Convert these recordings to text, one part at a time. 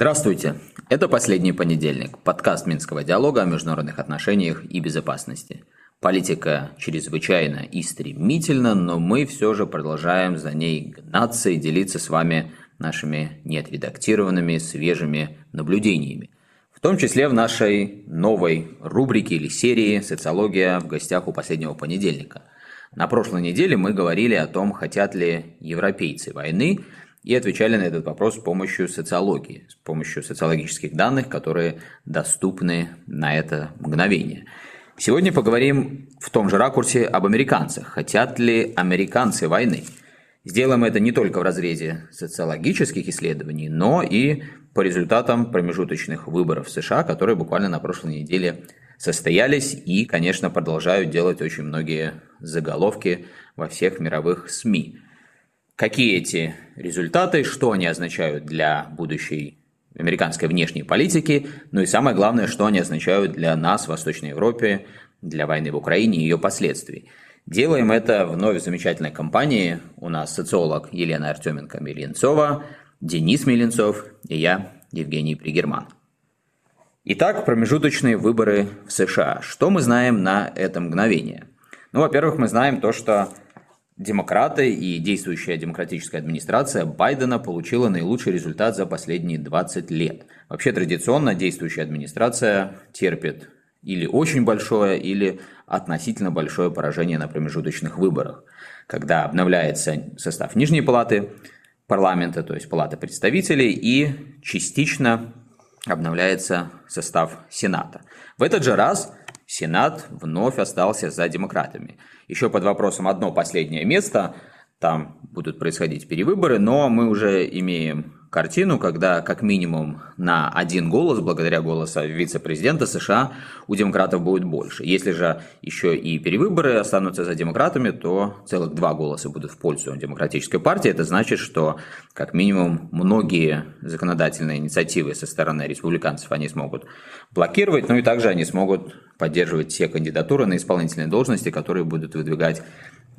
Здравствуйте! Это «Последний понедельник» – подкаст Минского диалога о международных отношениях и безопасности. Политика чрезвычайно и стремительна, но мы все же продолжаем за ней гнаться и делиться с вами нашими неотредактированными, свежими наблюдениями. В том числе в нашей новой рубрике или серии «Социология в гостях у последнего понедельника». На прошлой неделе мы говорили о том, хотят ли европейцы войны, и отвечали на этот вопрос с помощью социологии, с помощью социологических данных, которые доступны на это мгновение. Сегодня поговорим в том же ракурсе об американцах. Хотят ли американцы войны? Сделаем это не только в разрезе социологических исследований, но и по результатам промежуточных выборов в США, которые буквально на прошлой неделе состоялись и, конечно, продолжают делать очень многие заголовки во всех мировых СМИ. Какие эти результаты, что они означают для будущей американской внешней политики, ну и самое главное, что они означают для нас в Восточной Европе, для войны в Украине и ее последствий. Делаем это вновь замечательной компании. У нас социолог Елена Артеменко-Меленцова, Денис Меленцов и я, Евгений Пригерман. Итак, промежуточные выборы в США. Что мы знаем на это мгновение? Ну, во-первых, мы знаем то, что Демократы и действующая демократическая администрация Байдена получила наилучший результат за последние 20 лет. Вообще традиционно действующая администрация терпит или очень большое, или относительно большое поражение на промежуточных выборах, когда обновляется состав Нижней палаты парламента, то есть палаты представителей, и частично обновляется состав Сената. В этот же раз Сенат вновь остался за демократами. Еще под вопросом одно последнее место, там будут происходить перевыборы, но мы уже имеем картину, когда как минимум на один голос, благодаря голосу вице-президента США, у демократов будет больше. Если же еще и перевыборы останутся за демократами, то целых два голоса будут в пользу демократической партии. Это значит, что как минимум многие законодательные инициативы со стороны республиканцев они смогут блокировать, ну и также они смогут поддерживать те кандидатуры на исполнительные должности, которые будут выдвигать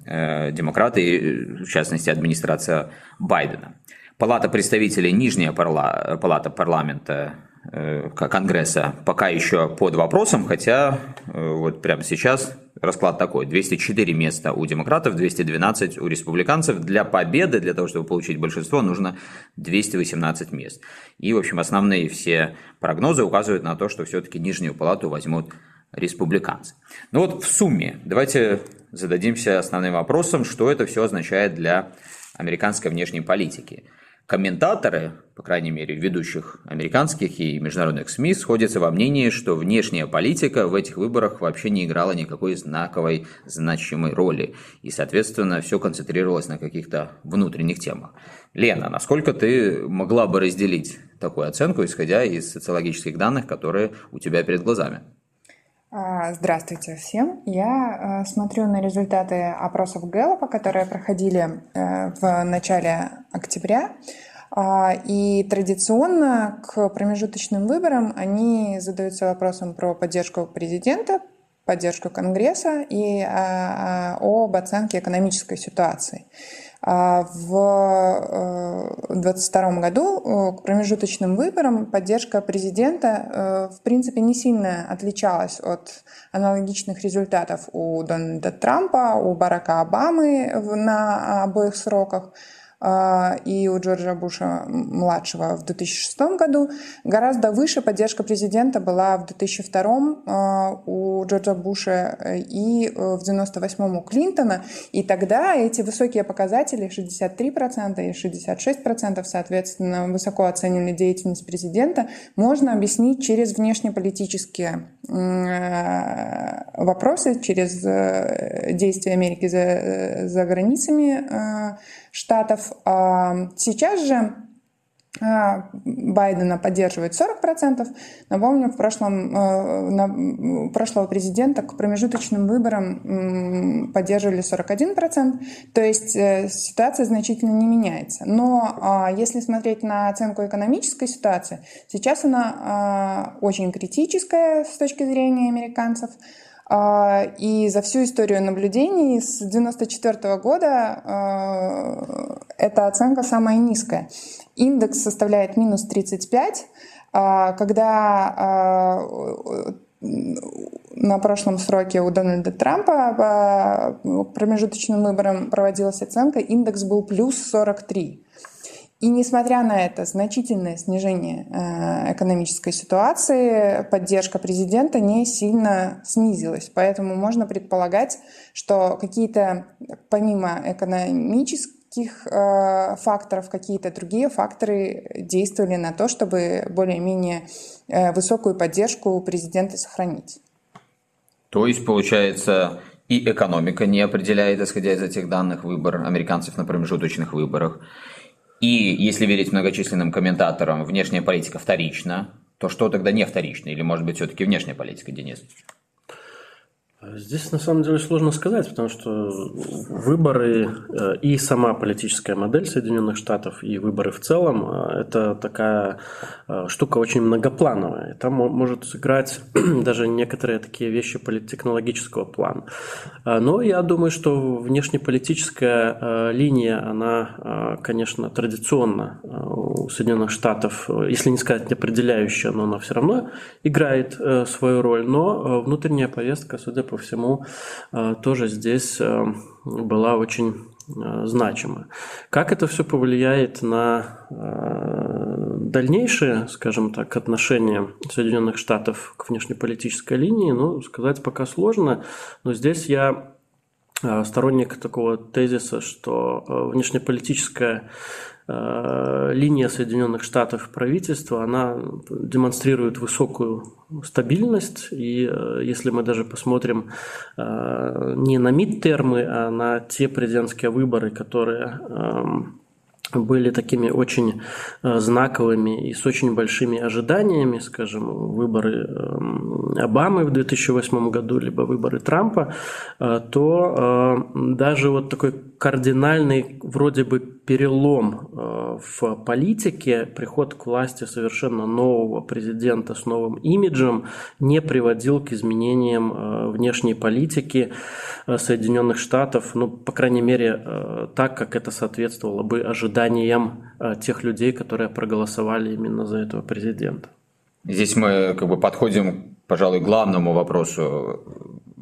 э, демократы, в частности администрация Байдена. Палата представителей, нижняя парла, палата парламента э, Конгресса пока еще под вопросом, хотя э, вот прямо сейчас расклад такой. 204 места у демократов, 212 у республиканцев. Для победы, для того, чтобы получить большинство, нужно 218 мест. И, в общем, основные все прогнозы указывают на то, что все-таки нижнюю палату возьмут республиканцы. Ну вот в сумме давайте зададимся основным вопросом, что это все означает для американской внешней политики – Комментаторы, по крайней мере, ведущих американских и международных СМИ, сходятся во мнении, что внешняя политика в этих выборах вообще не играла никакой знаковой, значимой роли. И, соответственно, все концентрировалось на каких-то внутренних темах. Лена, насколько ты могла бы разделить такую оценку, исходя из социологических данных, которые у тебя перед глазами? А, здравствуйте всем. Я э, смотрю на результаты опросов Гэллопа, которые проходили э, в начале октября. А, и традиционно к промежуточным выборам они задаются вопросом про поддержку президента, поддержку Конгресса и а, об оценке экономической ситуации. А, в 2022 э, году э, к промежуточным выборам поддержка президента э, в принципе не сильно отличалась от аналогичных результатов у Дональда Трампа, у Барака Обамы на обоих сроках. А, и у Джорджа Буша младшего в 2006 году. Гораздо выше поддержка президента была в 2002 а, у Джорджа Буша э, и э, в 98 у Клинтона. И тогда эти высокие показатели 63% и 66% соответственно высоко оценили деятельность президента можно объяснить через внешнеполитические э, вопросы, через действия Америки за, за границами штатов. А сейчас же а, Байдена поддерживает 40%. Напомню, в прошлом, э, на, прошлого президента к промежуточным выборам поддерживали 41%. То есть э, ситуация значительно не меняется. Но а, если смотреть на оценку экономической ситуации, сейчас она очень критическая с точки зрения американцев. И за всю историю наблюдений с 1994 года эта оценка самая низкая. Индекс составляет минус 35, когда на прошлом сроке у Дональда Трампа по промежуточным выборам проводилась оценка, индекс был плюс 43. И несмотря на это значительное снижение э, экономической ситуации, поддержка президента не сильно снизилась. Поэтому можно предполагать, что какие-то, помимо экономических э, факторов, какие-то другие факторы действовали на то, чтобы более-менее э, высокую поддержку президента сохранить. То есть, получается, и экономика не определяет, исходя из этих данных, выбор американцев на промежуточных выборах. И если верить многочисленным комментаторам, внешняя политика вторична, то что тогда не вторично? Или, может быть, все-таки внешняя политика, Денис? Здесь на самом деле сложно сказать, потому что выборы э, и сама политическая модель Соединенных Штатов, и выборы в целом э, – это такая э, штука очень многоплановая. Там может сыграть даже некоторые такие вещи политтехнологического плана. Но я думаю, что внешнеполитическая линия, она, конечно, традиционно у Соединенных Штатов, если не сказать определяющая, но она все равно играет свою роль. Но внутренняя повестка, судя по всему, э, тоже здесь э, была очень э, значима. Как это все повлияет на дальнейшие, скажем так, отношения Соединенных Штатов к внешнеполитической линии, ну, сказать пока сложно, но здесь я сторонник такого тезиса, что внешнеполитическая Э, линия Соединенных Штатов правительства, она демонстрирует высокую стабильность. И э, если мы даже посмотрим э, не на мидтермы, а на те президентские выборы, которые эм, были такими очень э, знаковыми и с очень большими ожиданиями, скажем, выборы эм, Обамы в 2008 году, либо выборы Трампа, э, то э, даже вот такой кардинальный вроде бы перелом в политике, приход к власти совершенно нового президента с новым имиджем не приводил к изменениям внешней политики Соединенных Штатов, ну, по крайней мере, так, как это соответствовало бы ожиданиям э, тех людей, которые проголосовали именно за этого президента. Здесь мы как бы подходим, пожалуй, к главному вопросу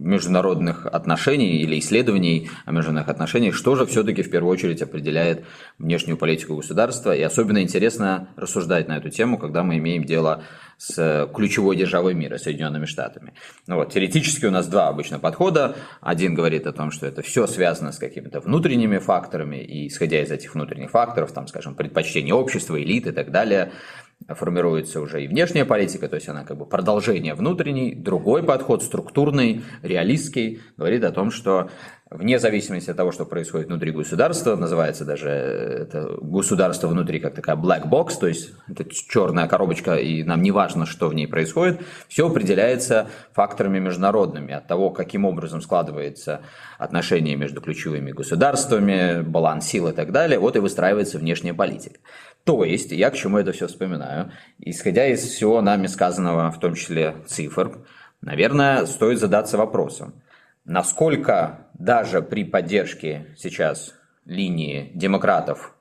международных отношений или исследований о международных отношениях, что же все-таки в первую очередь определяет внешнюю политику государства. И особенно интересно рассуждать на эту тему, когда мы имеем дело с ключевой державой мира, Соединенными Штатами. Ну вот, теоретически у нас два обычно подхода. Один говорит о том, что это все связано с какими-то внутренними факторами, и исходя из этих внутренних факторов, там, скажем, предпочтение общества, элит и так далее, формируется уже и внешняя политика, то есть она как бы продолжение внутренней. Другой подход, структурный, реалистский, говорит о том, что вне зависимости от того, что происходит внутри государства, называется даже это государство внутри как такая black box, то есть это черная коробочка, и нам не важно, что в ней происходит, все определяется факторами международными, от того, каким образом складывается отношение между ключевыми государствами, баланс сил и так далее, вот и выстраивается внешняя политика. То есть, я к чему это все вспоминаю, исходя из всего нами сказанного, в том числе цифр, наверное, стоит задаться вопросом, насколько даже при поддержке сейчас линии демократов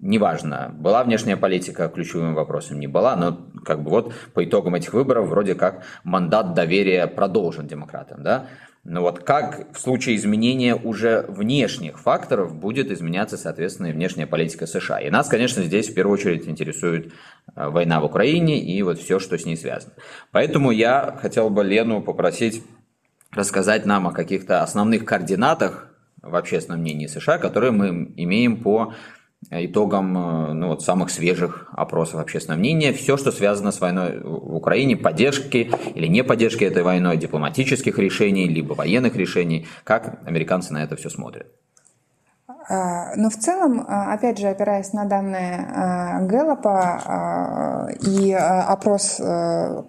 неважно, была внешняя политика ключевым вопросом, не была, но как бы вот по итогам этих выборов вроде как мандат доверия продолжен демократам, да, но вот как в случае изменения уже внешних факторов будет изменяться, соответственно, и внешняя политика США. И нас, конечно, здесь в первую очередь интересует э, война в Украине и вот все, что с ней связано. Поэтому я хотел бы Лену попросить рассказать нам о каких-то основных координатах в общественном мнении США, которые мы имеем по итогам э, ну, вот, самых свежих опросов общественного мнения. Все, что связано с войной в Украине, поддержки или не поддержки этой войной, дипломатических решений, либо военных решений, как американцы на это все смотрят. А, но в целом, а, опять же, опираясь на данные а, Гэллопа и опрос, э,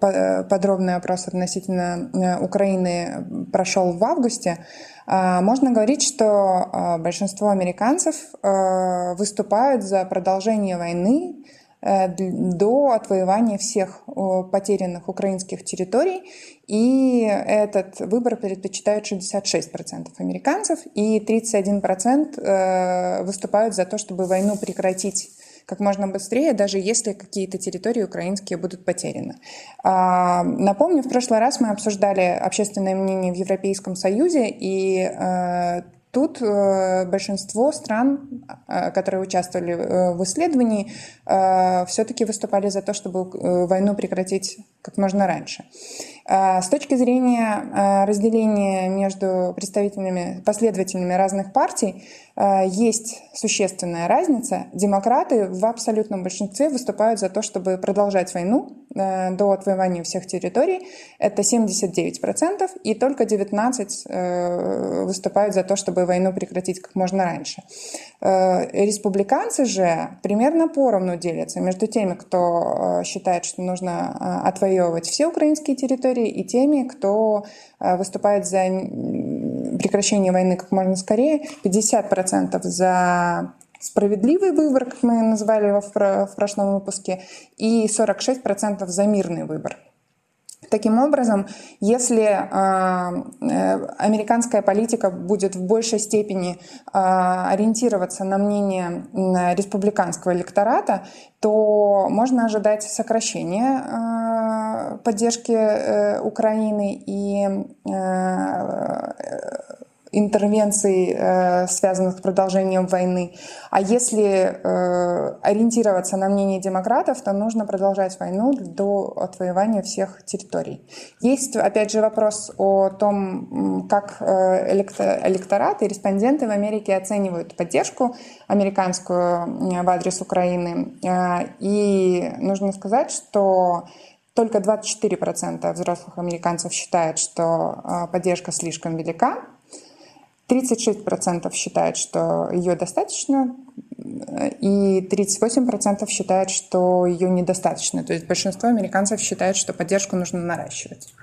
подробный опрос относительно э, Украины прошел в августе, можно говорить, что большинство американцев выступают за продолжение войны до отвоевания всех потерянных украинских территорий. И этот выбор предпочитают 66% американцев, и 31% выступают за то, чтобы войну прекратить как можно быстрее, даже если какие-то территории украинские будут потеряны. А, напомню, в прошлый раз мы обсуждали общественное мнение в Европейском Союзе, и э, Тут э, большинство стран, э, которые участвовали в исследовании, все-таки выступали за то, чтобы войну прекратить как можно раньше. С точки зрения разделения между представителями, последователями разных партий, Э, есть существенная разница. Демократы в абсолютном большинстве выступают за то, чтобы продолжать войну до отвоевания всех территорий. Это 79%, и только 19% э, выступают за то, чтобы войну прекратить как можно раньше. Республиканцы же примерно поровну делятся между теми, кто считает, что нужно отвоевывать все украинские территории, и теми, кто выступает за прекращение войны как можно скорее, 50% за справедливый выбор, как мы назвали его в прошлом выпуске, и 46% за мирный выбор. Таким образом, если э, американская политика будет в большей степени э, ориентироваться на мнение республиканского электората, то можно ожидать сокращения э, поддержки Украины и интервенций, э, связанных с продолжением войны. А если э, ориентироваться на мнение демократов, то нужно продолжать войну до отвоевания всех территорий. Есть, опять же, вопрос о том, как э, электораты, респонденты в Америке оценивают поддержку американскую в адрес Украины. И нужно сказать, что только 24% взрослых американцев считают, что поддержка слишком велика, 36% считают, что ее достаточно, и 38% считают, что ее недостаточно. То есть большинство американцев считают, что поддержку нужно наращивать.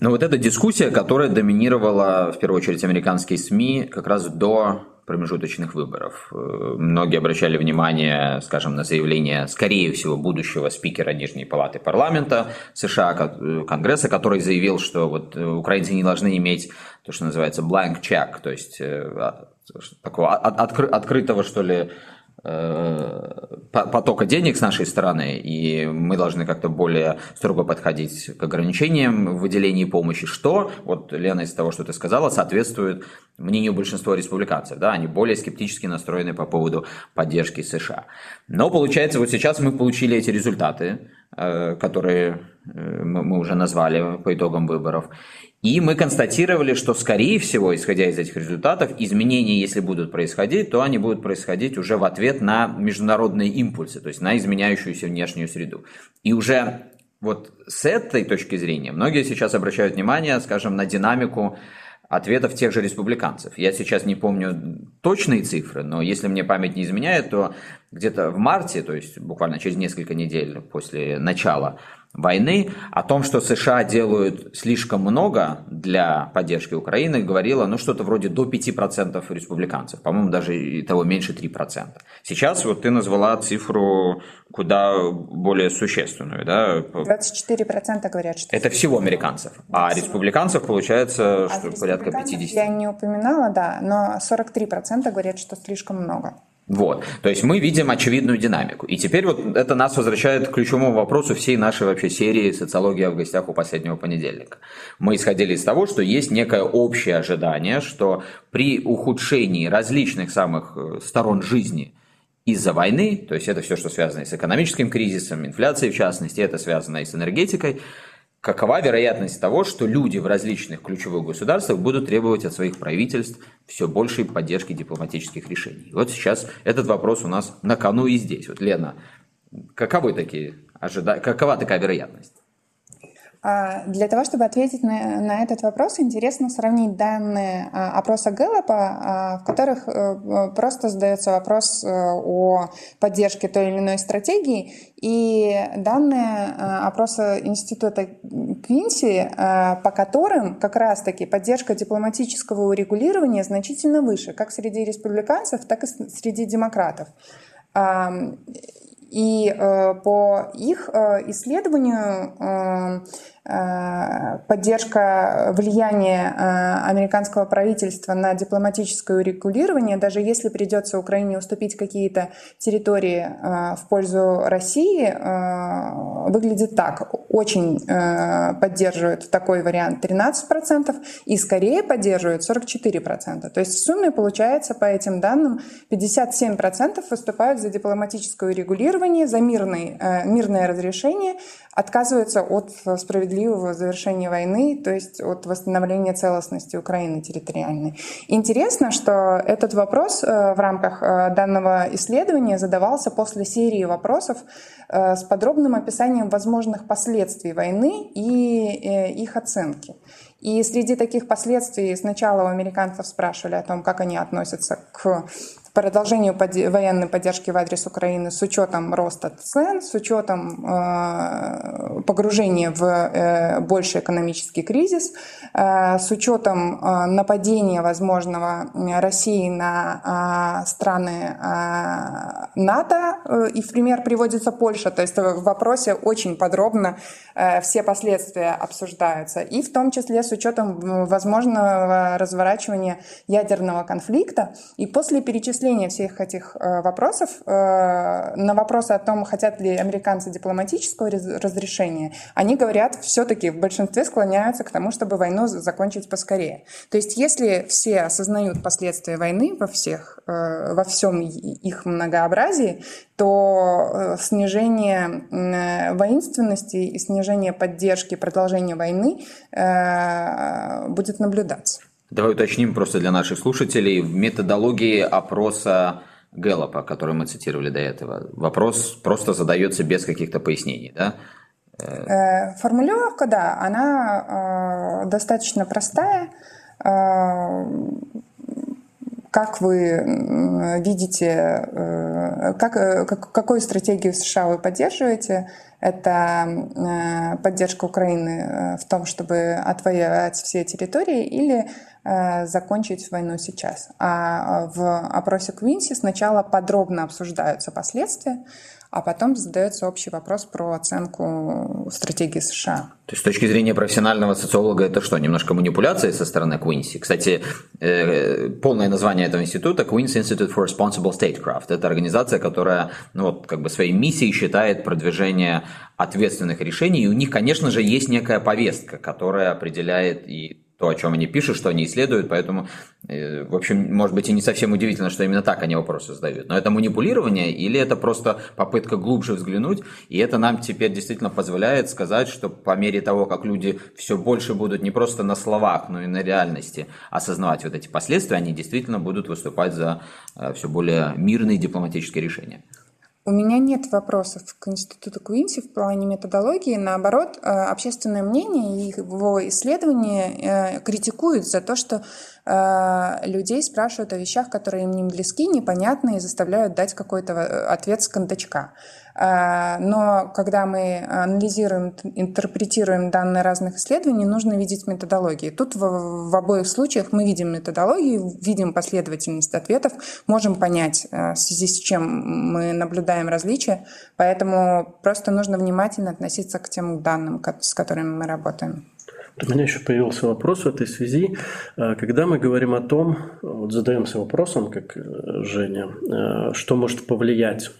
Но вот эта дискуссия, которая доминировала в первую очередь американские СМИ как раз до промежуточных выборов. Э, многие обращали внимание, скажем, на заявление, скорее всего, будущего спикера Нижней Палаты парламента США, э, Конгресса, который заявил, что вот э, украинцы не должны иметь то, что называется blank check, то есть а, такого открытого, что ли, потока денег с нашей стороны, и мы должны как-то более строго подходить к ограничениям в выделении помощи, что, вот, Лена, из того, что ты сказала, соответствует мнению большинства республиканцев, да, они более скептически настроены по поводу поддержки США. Но, получается, вот сейчас мы получили эти результаты, э, которые э, мы уже назвали по итогам выборов, и мы констатировали, что, скорее всего, исходя из этих результатов, изменения, если будут происходить, то они будут происходить уже в ответ на международные импульсы, то есть на изменяющуюся внешнюю среду. И уже вот с этой точки зрения многие сейчас обращают внимание, скажем, на динамику ответов тех же республиканцев. Я сейчас не помню точные цифры, но если мне память не изменяет, то где-то в марте, то есть буквально через несколько недель после начала войны, о том, что США делают слишком много для поддержки Украины, говорила, ну, что-то вроде до 5% республиканцев, по-моему, даже и того меньше 3%. Сейчас вот ты назвала цифру куда более существенную, да? 24% говорят, что... Это всего американцев, а республиканцев получается, а что порядка 50. Я не упоминала, да, но 43% говорят, что слишком много. Вот. То есть мы видим очевидную динамику. И теперь вот это нас возвращает к ключевому вопросу всей нашей вообще серии «Социология в гостях у последнего понедельника». Мы исходили из того, что есть некое общее ожидание, что при ухудшении различных самых э, сторон жизни из-за войны, то есть это все, что связано с экономическим кризисом, инфляцией в частности, это связано и с энергетикой, какова вероятность того, что люди в различных ключевых государствах будут требовать от своих правительств все большей поддержки дипломатических решений. Вот сейчас этот вопрос у нас на кону и здесь. Вот, Лена, каковы такие ожида... какова такая вероятность? А, для того, чтобы ответить на, на этот вопрос, интересно сравнить данные а, опроса Гэллопа, а, в которых э, просто задается вопрос э, о поддержке той или иной стратегии, и данные опроса Института Квинси, по которым как раз-таки поддержка дипломатического урегулирования значительно выше, как среди республиканцев, так и среди демократов. И по их исследованию Э, поддержка влияния э, американского правительства на дипломатическое урегулирование, даже если придется Украине уступить какие-то территории э, в пользу России, выглядит так. Очень поддерживают такой вариант 13% и скорее поддерживают 44%. То есть в сумме получается по этим данным 57% выступают за дипломатическое урегулирование, за мирный, мирное разрешение, отказываются от справедливого завершения войны, то есть от восстановления целостности Украины территориальной. Интересно, что этот вопрос э, в рамках э, данного исследования задавался после серии вопросов э, с подробным описанием возможных последствий войны и их оценки. И среди таких последствий сначала у американцев спрашивали о том, как они относятся к продолжению военной поддержки в адрес Украины с учетом роста цен, с учетом э, погружения в э, больший экономический кризис, э, с учетом э, нападения возможного России на э, страны э, НАТО, э, и в пример приводится Польша, то есть в вопросе очень подробно э, все последствия обсуждаются, и в том числе с учетом возможного разворачивания ядерного конфликта. И после перечисления перечисления всех этих э, вопросов э, на вопросы о том, хотят ли американцы дипломатического разрешения, они говорят, все-таки в большинстве склоняются к тому, чтобы войну закончить поскорее. То есть если все осознают последствия войны во всех, э, во всем их многообразии, то снижение воинственности и снижение поддержки продолжения войны будет наблюдаться. Давай уточним просто для наших слушателей. В методологии опроса Гэллопа, который мы цитировали до этого, вопрос просто задается без каких-то пояснений, да? Э, формулировка, да, она э, достаточно простая. Э, как вы видите, э, как, э, как, какую стратегию США вы поддерживаете? Это поддержка Украины в том, чтобы отвоевать все территории или закончить войну сейчас. А в опросе Квинси сначала подробно обсуждаются последствия, а потом задается общий вопрос про оценку стратегии США. То есть с точки зрения профессионального социолога это что, немножко манипуляция со стороны Куинси? Кстати, э, полное название этого института Queen's Institute for Responsible Statecraft. Это организация, которая ну, вот, как бы своей миссией считает продвижение ответственных решений. И у них, конечно же, есть некая повестка, которая определяет и то, о чем они пишут, что они исследуют, поэтому, э, в общем, может быть и не совсем удивительно, что именно так они вопросы задают. Но это манипулирование или это просто попытка глубже взглянуть, и это нам теперь действительно позволяет сказать, что по мере того, как люди все больше будут не просто на словах, но и на реальности осознавать вот эти последствия, они действительно будут выступать за э, все более мирные дипломатические решения. У меня нет вопросов к Институту Куинси в плане методологии. Наоборот, э, общественное мнение и его исследования э, критикуют за то, что э, людей спрашивают о вещах, которые им не близки, непонятны и заставляют дать какой-то ответ с кондачка. А, но когда мы анализируем, интерпретируем данные разных исследований, нужно видеть методологии. Тут в, в обоих случаях мы видим методологию, видим последовательность ответов, можем понять, э, в связи с чем мы наблюдаем различия, поэтому просто нужно внимательно относиться к тем данным, с которыми мы работаем. У меня еще появился вопрос в этой связи. Э, когда мы говорим о том, вот задаемся вопросом, как э, Женя, что может повлиять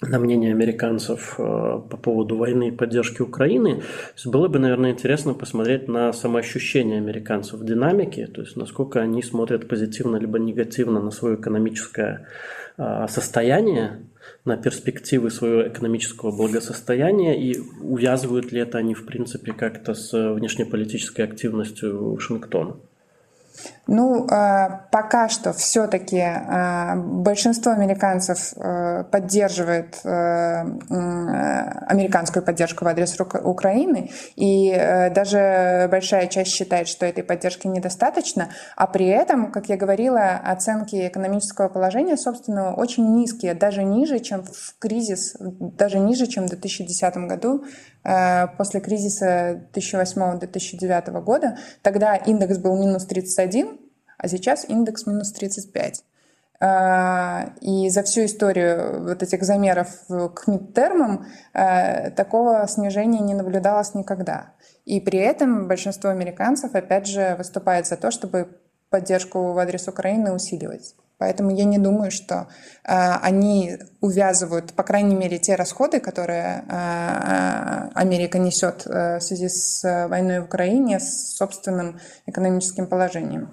на мнение американцев э, по поводу войны и поддержки Украины, было бы, наверное, интересно посмотреть на самоощущение американцев в динамике, то есть насколько они смотрят позитивно либо негативно на свое экономическое э, состояние, на перспективы своего экономического благосостояния и увязывают ли это они, в принципе, как-то с внешнеполитической активностью Вашингтона. Ну, э, пока что все-таки э, большинство американцев э, поддерживает американскую поддержку в адрес Украины, и даже большая часть считает, что этой поддержки недостаточно, а при этом, как я говорила, оценки экономического положения, собственно, очень низкие, даже ниже, чем в кризис, даже ниже, чем в 2010 году, после кризиса 2008-2009 года. Тогда индекс был минус 31, а сейчас индекс минус 35. И за всю историю вот этих замеров к мидтермам такого снижения не наблюдалось никогда. И при этом большинство американцев, опять же, выступает за то, чтобы поддержку в адрес Украины усиливать. Поэтому я не думаю, что э, они увязывают, по крайней мере, те расходы, которые э, Америка несет э, в связи с войной в Украине, с собственным экономическим положением.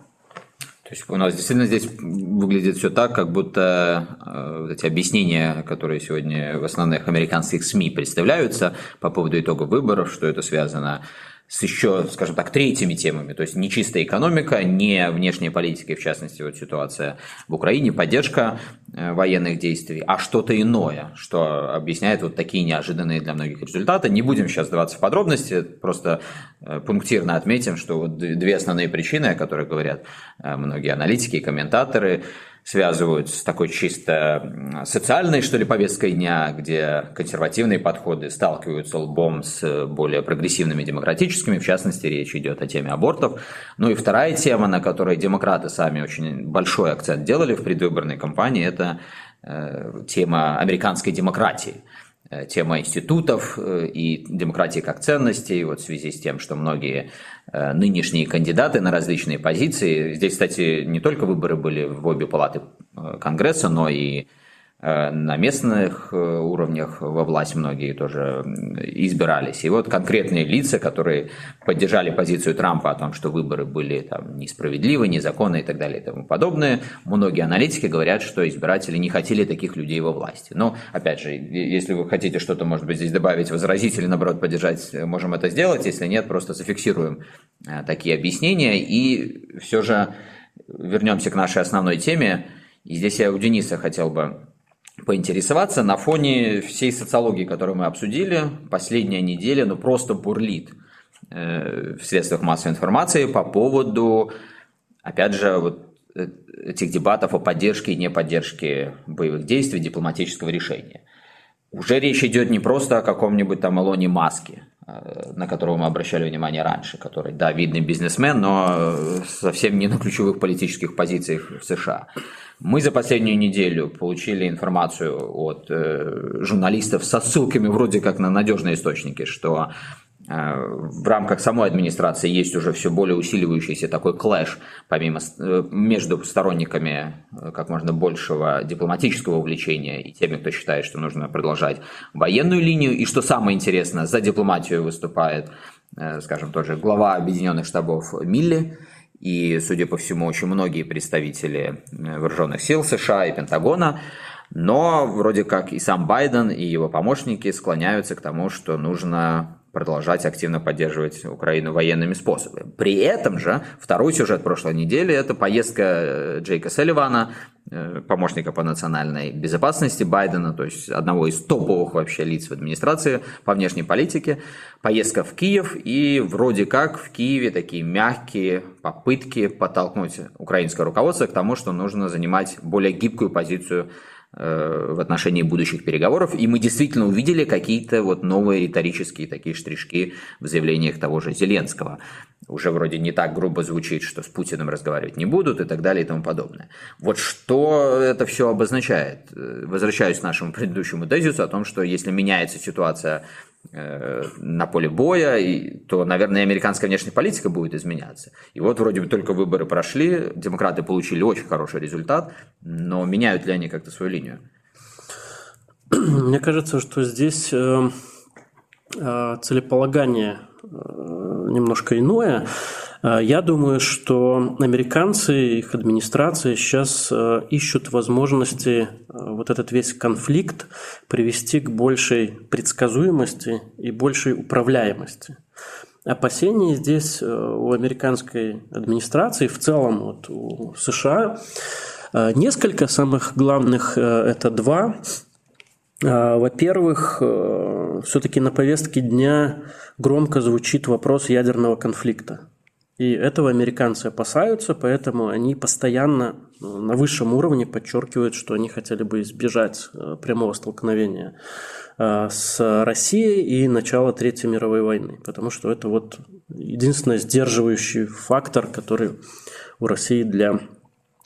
То есть у нас действительно здесь выглядит все так, как будто э, эти объяснения, которые сегодня в основных американских СМИ представляются по поводу итогов выборов, что это связано с еще, скажем так, третьими темами, то есть не чистая экономика, не внешняя политика, и в частности вот ситуация в Украине, поддержка э, военных действий, а что-то иное, что объясняет вот такие неожиданные для многих результаты. Не будем сейчас сдаваться в подробности, просто э, пунктирно отметим, что вот две основные причины, о которых говорят э, многие аналитики и комментаторы, связывают с такой чисто социальной, что ли, повесткой дня, где консервативные подходы сталкиваются лбом с более прогрессивными демократическими, в частности, речь идет о теме абортов. Ну и вторая тема, на которой демократы сами очень большой акцент делали в предвыборной кампании, это э, тема американской демократии э, тема институтов э, и демократии как ценностей, вот в связи с тем, что многие Э, нынешние кандидаты на различные позиции. Здесь, кстати, не только выборы были в обе палаты э, Конгресса, но и Э, на местных э, уровнях во власть многие тоже избирались. И вот конкретные лица, которые поддержали позицию Трампа о том, что выборы были там, несправедливы, незаконны и так далее и тому подобное, многие аналитики говорят, что избиратели не хотели таких людей во власти. Но, опять же, если вы хотите что-то, может быть, здесь добавить, возразить или, наоборот, поддержать, можем это сделать. Если нет, просто зафиксируем э, такие объяснения. И все же вернемся к нашей основной теме. И здесь я у Дениса хотел бы поинтересоваться на фоне всей социологии, которую мы обсудили. Последняя неделя ну, просто бурлит э, в средствах массовой информации по поводу, опять же, вот этих дебатов о поддержке и неподдержке боевых действий, дипломатического решения. Уже речь идет не просто о каком-нибудь там Илоне Маске, на которого мы обращали внимание раньше, который, да, видный бизнесмен, но совсем не на ключевых политических позициях в США. Мы за последнюю неделю получили информацию от э, журналистов со ссылками вроде как на надежные источники, что э, в рамках самой администрации есть уже все более усиливающийся такой клэш помимо, э, между сторонниками э, как можно большего дипломатического увлечения и теми, кто считает, что нужно продолжать военную линию. И что самое интересное, за дипломатию выступает, э, скажем, тоже глава Объединенных Штабов Милли, и, судя по всему, очень многие представители э, вооруженных сил США и Пентагона, но вроде как и сам Байден, и его помощники склоняются к тому, что нужно продолжать активно поддерживать Украину военными способами. При этом же второй сюжет прошлой недели – это поездка э, Джейка Селливана, э, помощника по национальной безопасности Байдена, то есть одного из топовых вообще лиц в администрации по внешней политике. Поездка в Киев, и вроде как в Киеве такие мягкие попытки подтолкнуть украинское руководство к тому, что нужно занимать более гибкую позицию в отношении будущих переговоров, и мы действительно увидели какие-то вот новые риторические такие штришки в заявлениях того же Зеленского. Уже вроде не так грубо звучит, что с Путиным разговаривать не будут и так далее и тому подобное. Вот что это все обозначает? Э, возвращаюсь к нашему предыдущему тезису о том, что если меняется ситуация Э, на поле боя, и, то, наверное, американская внешняя политика будет изменяться. И вот вроде бы только выборы прошли, демократы получили очень хороший результат, но меняют ли они как-то свою линию? Мне кажется, что здесь э, э, целеполагание немножко иное. Э, я думаю, что американцы, их администрация сейчас э, ищут возможности э, вот этот весь конфликт привести к большей предсказуемости и большей управляемости. Опасения здесь у американской администрации, в целом вот у США, несколько самых главных – это два. Во-первых, все-таки на повестке дня громко звучит вопрос ядерного конфликта. И этого американцы опасаются, поэтому они постоянно ну, на высшем уровне подчеркивают, что они хотели бы избежать э, прямого столкновения э, с Россией и начала Третьей мировой войны, потому что это вот единственный сдерживающий фактор, который у России для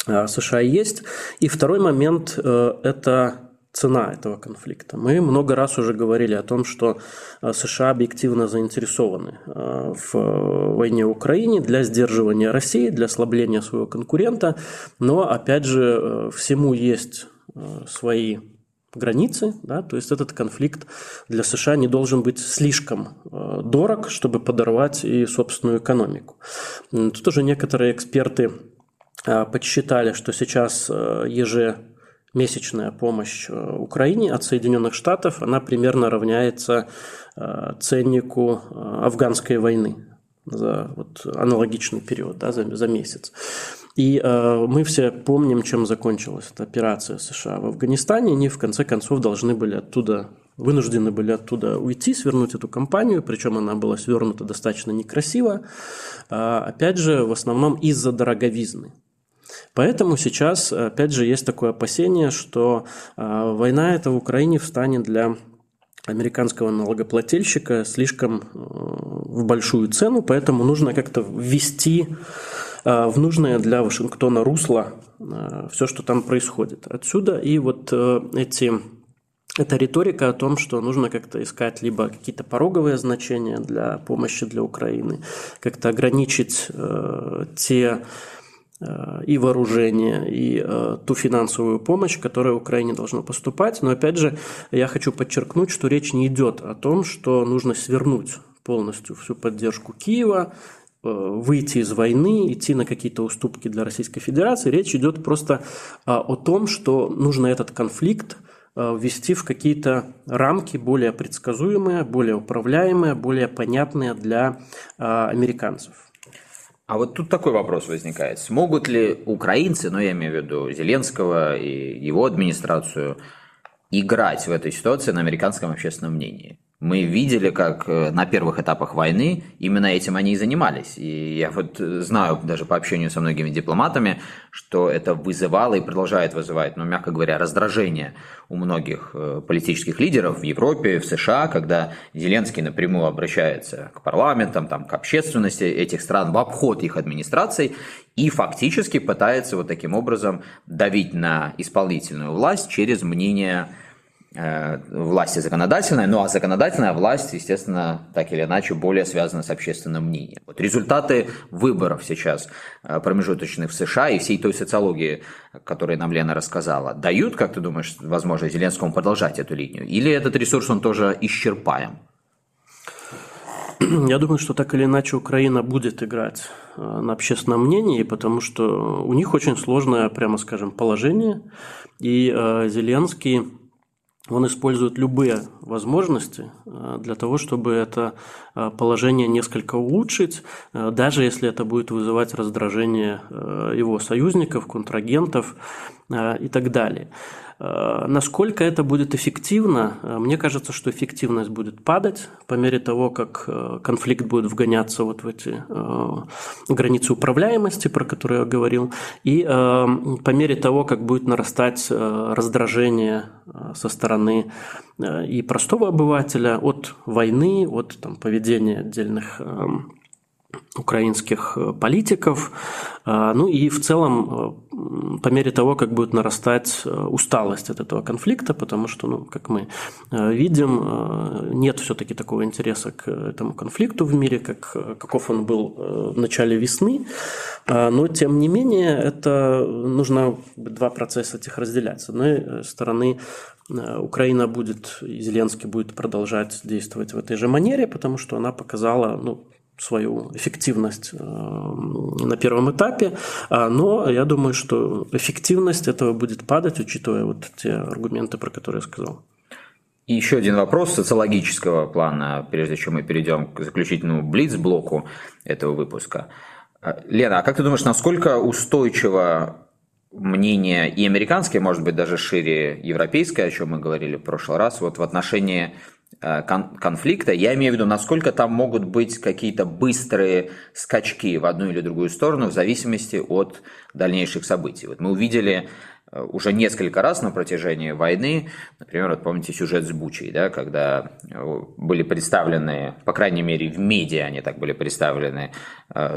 США есть. И второй момент – это цена этого конфликта. Мы много раз уже говорили о том, что э, США объективно заинтересованы э, в войне в Украине для сдерживания России, для ослабления своего конкурента, но, опять же, э, всему есть свои границы, да, то есть этот конфликт для США не должен быть слишком дорог, чтобы подорвать и собственную экономику. Тут уже некоторые эксперты подсчитали, что сейчас еже месячная помощь э, Украине от Соединенных Штатов, она примерно равняется э, ценнику э, афганской войны за вот аналогичный период, да, за, за месяц. И э, мы все помним, чем закончилась эта операция США в Афганистане. Они в конце концов должны были оттуда, вынуждены были оттуда уйти, свернуть эту кампанию, причем она была свернута достаточно некрасиво. Э, опять же, в основном из-за дороговизны. Поэтому сейчас, опять же, есть такое опасение, что а, война эта в Украине встанет для американского налогоплательщика слишком э, в большую цену, поэтому нужно как-то ввести а, в нужное для Вашингтона русло а, все, что там происходит. Отсюда и вот э, эти это риторика о том, что нужно как-то искать либо какие-то пороговые значения для помощи для Украины, как-то ограничить э, те и вооружение, и э, ту финансовую помощь, которая Украине должна поступать. Но опять же, я хочу подчеркнуть, что речь не идет о том, что нужно свернуть полностью всю поддержку Киева, э, выйти из войны, идти на какие-то уступки для Российской Федерации. Речь идет просто э, о том, что нужно этот конфликт ввести в какие-то рамки более предсказуемые, более управляемые, более понятные для американцев. А вот тут такой вопрос возникает. Смогут ли украинцы, ну я имею в виду Зеленского и его администрацию, играть в этой ситуации на американском общественном мнении? Мы видели, как э, на первых этапах войны именно этим они и занимались. И я вот э, знаю даже по общению со многими дипломатами, что это вызывало и продолжает вызывать, ну, мягко говоря, раздражение у многих э, политических лидеров в Европе, в США, когда Зеленский напрямую обращается к парламентам, там, к общественности этих стран в обход их администраций и фактически пытается вот таким образом давить на исполнительную власть через мнение власти законодательная, ну а законодательная власть, естественно, так или иначе, более связана с общественным мнением. Вот результаты выборов сейчас э, промежуточных в США и всей той социологии, которую нам Лена рассказала, дают, как ты думаешь, возможность Зеленскому продолжать эту линию? Или этот ресурс, он тоже исчерпаем? Я думаю, что так или иначе Украина будет играть э, на общественном мнении, потому что у них очень сложное, прямо скажем, положение. И Зеленский он использует любые возможности э, для того, чтобы это э, положение несколько улучшить, э, даже если это будет вызывать раздражение его союзников, контрагентов и так далее. Э, насколько это будет эффективно? Э, мне кажется, что эффективность будет падать по мере того, как э, конфликт будет вгоняться вот в эти границы управляемости, про которые я говорил, и по мере того, как будет нарастать раздражение со стороны и простого обывателя от войны, от там, поведения отдельных украинских э, политиков, э, ну и в целом э, по мере того, как будет нарастать усталость от этого конфликта, потому что, ну, как мы видим, нет все-таки такого интереса к этому конфликту в мире, как, каков он был в начале весны, но тем не менее это нужно два процесса этих разделять. С одной стороны, Украина будет, и Зеленский будет продолжать действовать в этой же манере, потому что она показала, ну, свою эффективность э, на первом этапе, а, но я думаю, что эффективность этого будет падать, учитывая вот те аргументы, про которые я сказал. И еще один вопрос социологического плана, прежде чем мы перейдем к заключительному блиц-блоку этого выпуска. А, Лена, а как ты думаешь, насколько устойчиво мнение и американское, может быть, даже шире европейское, о чем мы говорили в прошлый раз, вот в отношении конфликта. Я имею в виду, насколько там могут быть какие-то быстрые скачки в одну или другую сторону в зависимости от дальнейших событий. Вот мы увидели э, уже несколько раз на протяжении войны, например, вот помните сюжет с Бучей, да, когда э, были представлены, по крайней мере в медиа они так были представлены,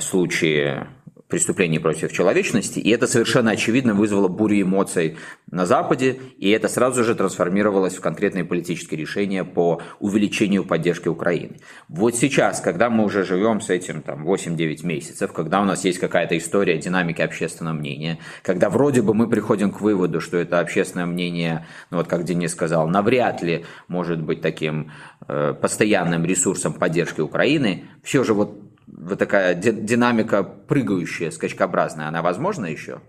случаи преступлений против человечности, и это совершенно очевидно вызвало бурю эмоций на Западе, и это сразу же трансформировалось в конкретные политические решения по увеличению поддержки Украины. Вот сейчас, когда мы уже живем с этим там, 8-9 месяцев, когда у нас есть какая-то история динамики общественного мнения, когда вроде бы мы приходим к выводу, что это общественное мнение, ну вот как Денис сказал, навряд ли может быть таким э, постоянным ресурсом поддержки Украины, все же вот вот такая динамика прыгающая, скачкообразная, она возможна еще?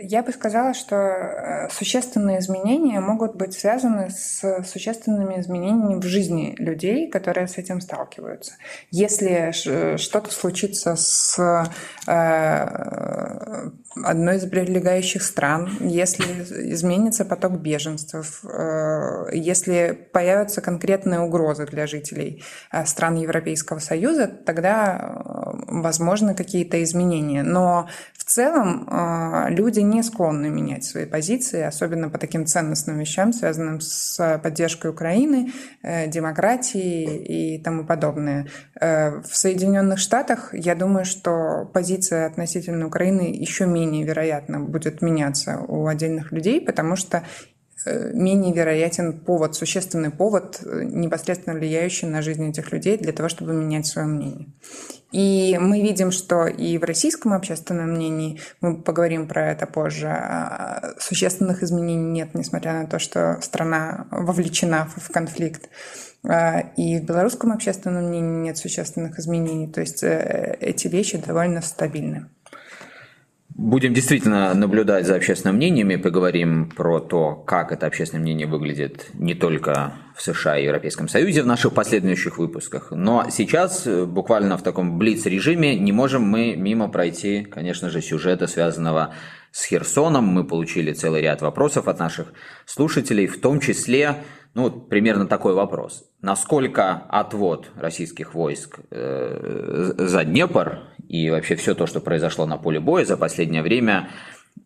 Я бы сказала, что э, существенные изменения могут быть связаны с существенными изменениями в жизни людей, которые с этим сталкиваются. Если что-то случится с э, одной из прилегающих стран, если изменится поток беженцев, э, если появятся конкретные угрозы для жителей стран Европейского Союза, тогда возможны какие-то изменения. Но в целом люди не склонны менять свои позиции, особенно по таким ценностным вещам, связанным с поддержкой Украины, э, демократии и тому подобное. Э, в Соединенных Штатах, я думаю, что позиция относительно Украины еще менее вероятно будет меняться у отдельных людей, потому что э, менее вероятен повод, существенный повод, непосредственно влияющий на жизнь этих людей для того, чтобы менять свое мнение. И мы видим, что и в российском общественном мнении, мы поговорим про это позже, а, существенных изменений нет, несмотря на то, что страна вовлечена в конфликт. А, и в белорусском общественном мнении нет существенных изменений. То есть э, эти вещи довольно стабильны. Будем действительно наблюдать за общественным мнением и поговорим про то, как это общественное мнение выглядит не только в США и Европейском Союзе в наших последующих выпусках. Но сейчас, э, буквально в таком блиц-режиме, не можем мы мимо пройти, конечно же, сюжета, связанного с Херсоном. Мы получили целый ряд вопросов от наших слушателей, в том числе ну, примерно такой вопрос. Насколько отвод российских войск э, за Днепр и вообще все то, что произошло на поле боя за последнее время,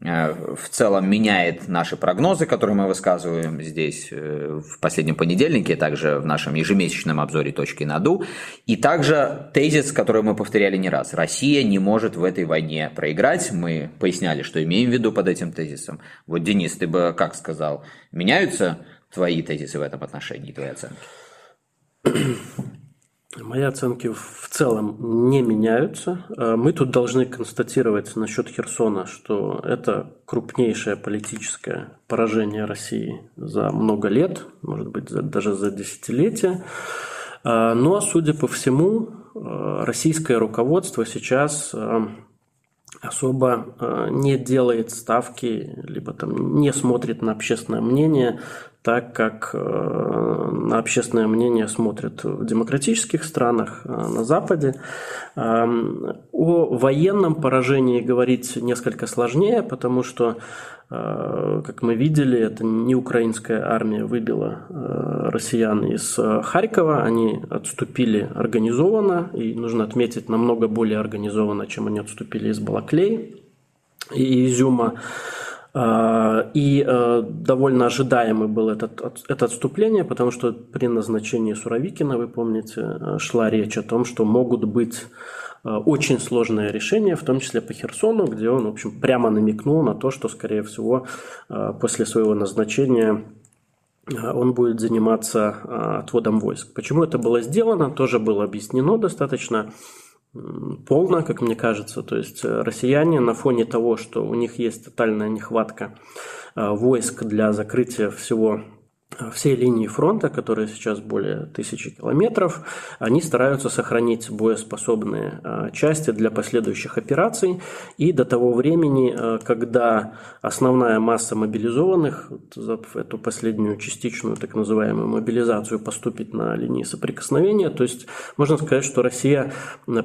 э, в целом меняет наши прогнозы, которые мы высказываем здесь э, в последнем понедельнике, также в нашем ежемесячном обзоре «Точки на ду», и также тезис, который мы повторяли не раз. Россия не может в этой войне проиграть. Мы поясняли, что имеем в виду под этим тезисом. Вот, Денис, ты бы как сказал, меняются твои тезисы в этом отношении, твои оценки? Мои оценки в целом не меняются. Э, мы тут должны констатировать насчет Херсона, что это крупнейшее политическое поражение России за много лет, может быть, даже за десятилетия. Э, но, судя по всему, э, российское руководство сейчас особо не делает ставки, либо там не смотрит на общественное мнение так как э, на общественное мнение смотрят в демократических странах, э, на Западе. Эм, о военном поражении говорить несколько сложнее, потому что, э, как мы видели, это не украинская армия выбила россиян из Харькова, они отступили организованно, и нужно отметить, намного более организованно, чем они отступили из Балаклей и Изюма. А, и э, довольно ожидаемый был этот, это отступление, потому что при назначении Суровикина, вы помните, э, шла речь о том, что могут быть э, очень сложные решения, в том числе по Херсону, где он, в общем, прямо намекнул на то, что, скорее всего, после своего назначения он будет заниматься отводом войск. Почему это было сделано, тоже было объяснено достаточно полно, как мне кажется. То есть э, россияне на фоне того, что у них есть тотальная нехватка э, войск для закрытия всего всей линии фронта, которая сейчас более тысячи километров, они стараются сохранить боеспособные а, части для последующих операций. И до того времени, а, когда основная масса мобилизованных, за эту последнюю частичную так называемую мобилизацию поступит на линии соприкосновения, то есть можно сказать, что Россия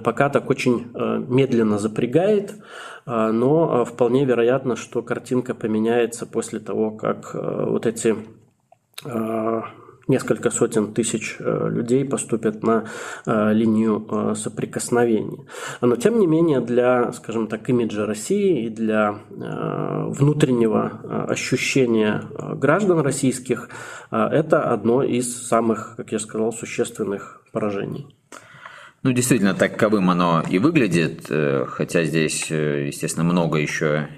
пока так очень а, медленно запрягает, но вполне вероятно, что картинка поменяется после того, как вот эти несколько сотен тысяч э, людей поступят на э, линию соприкосновения. Но тем не менее для, скажем так, имиджа России и для внутреннего ощущения граждан российских это одно из самых, как я сказал, существенных поражений. Ну, действительно, таковым оно и выглядит, э, хотя здесь, э, естественно, много еще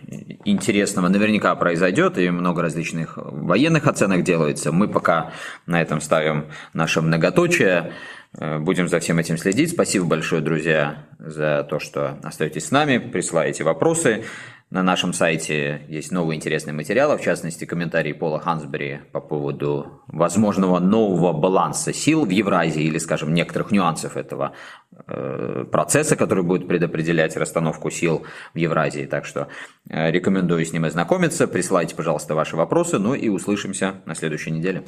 интересного наверняка произойдет, и много различных военных оценок делается. Мы пока на этом ставим наше многоточие. Э, будем за всем этим следить. Спасибо большое, друзья, за то, что остаетесь с нами, присылаете вопросы. На нашем сайте есть новые интересные материалы, в частности, комментарий Пола Хансбери по поводу возможного нового баланса сил в Евразии или, скажем, некоторых нюансов этого э, процесса, который будет предопределять расстановку сил в Евразии. Так что э, рекомендую с ним ознакомиться. Присылайте, пожалуйста, ваши вопросы, ну и услышимся на следующей неделе.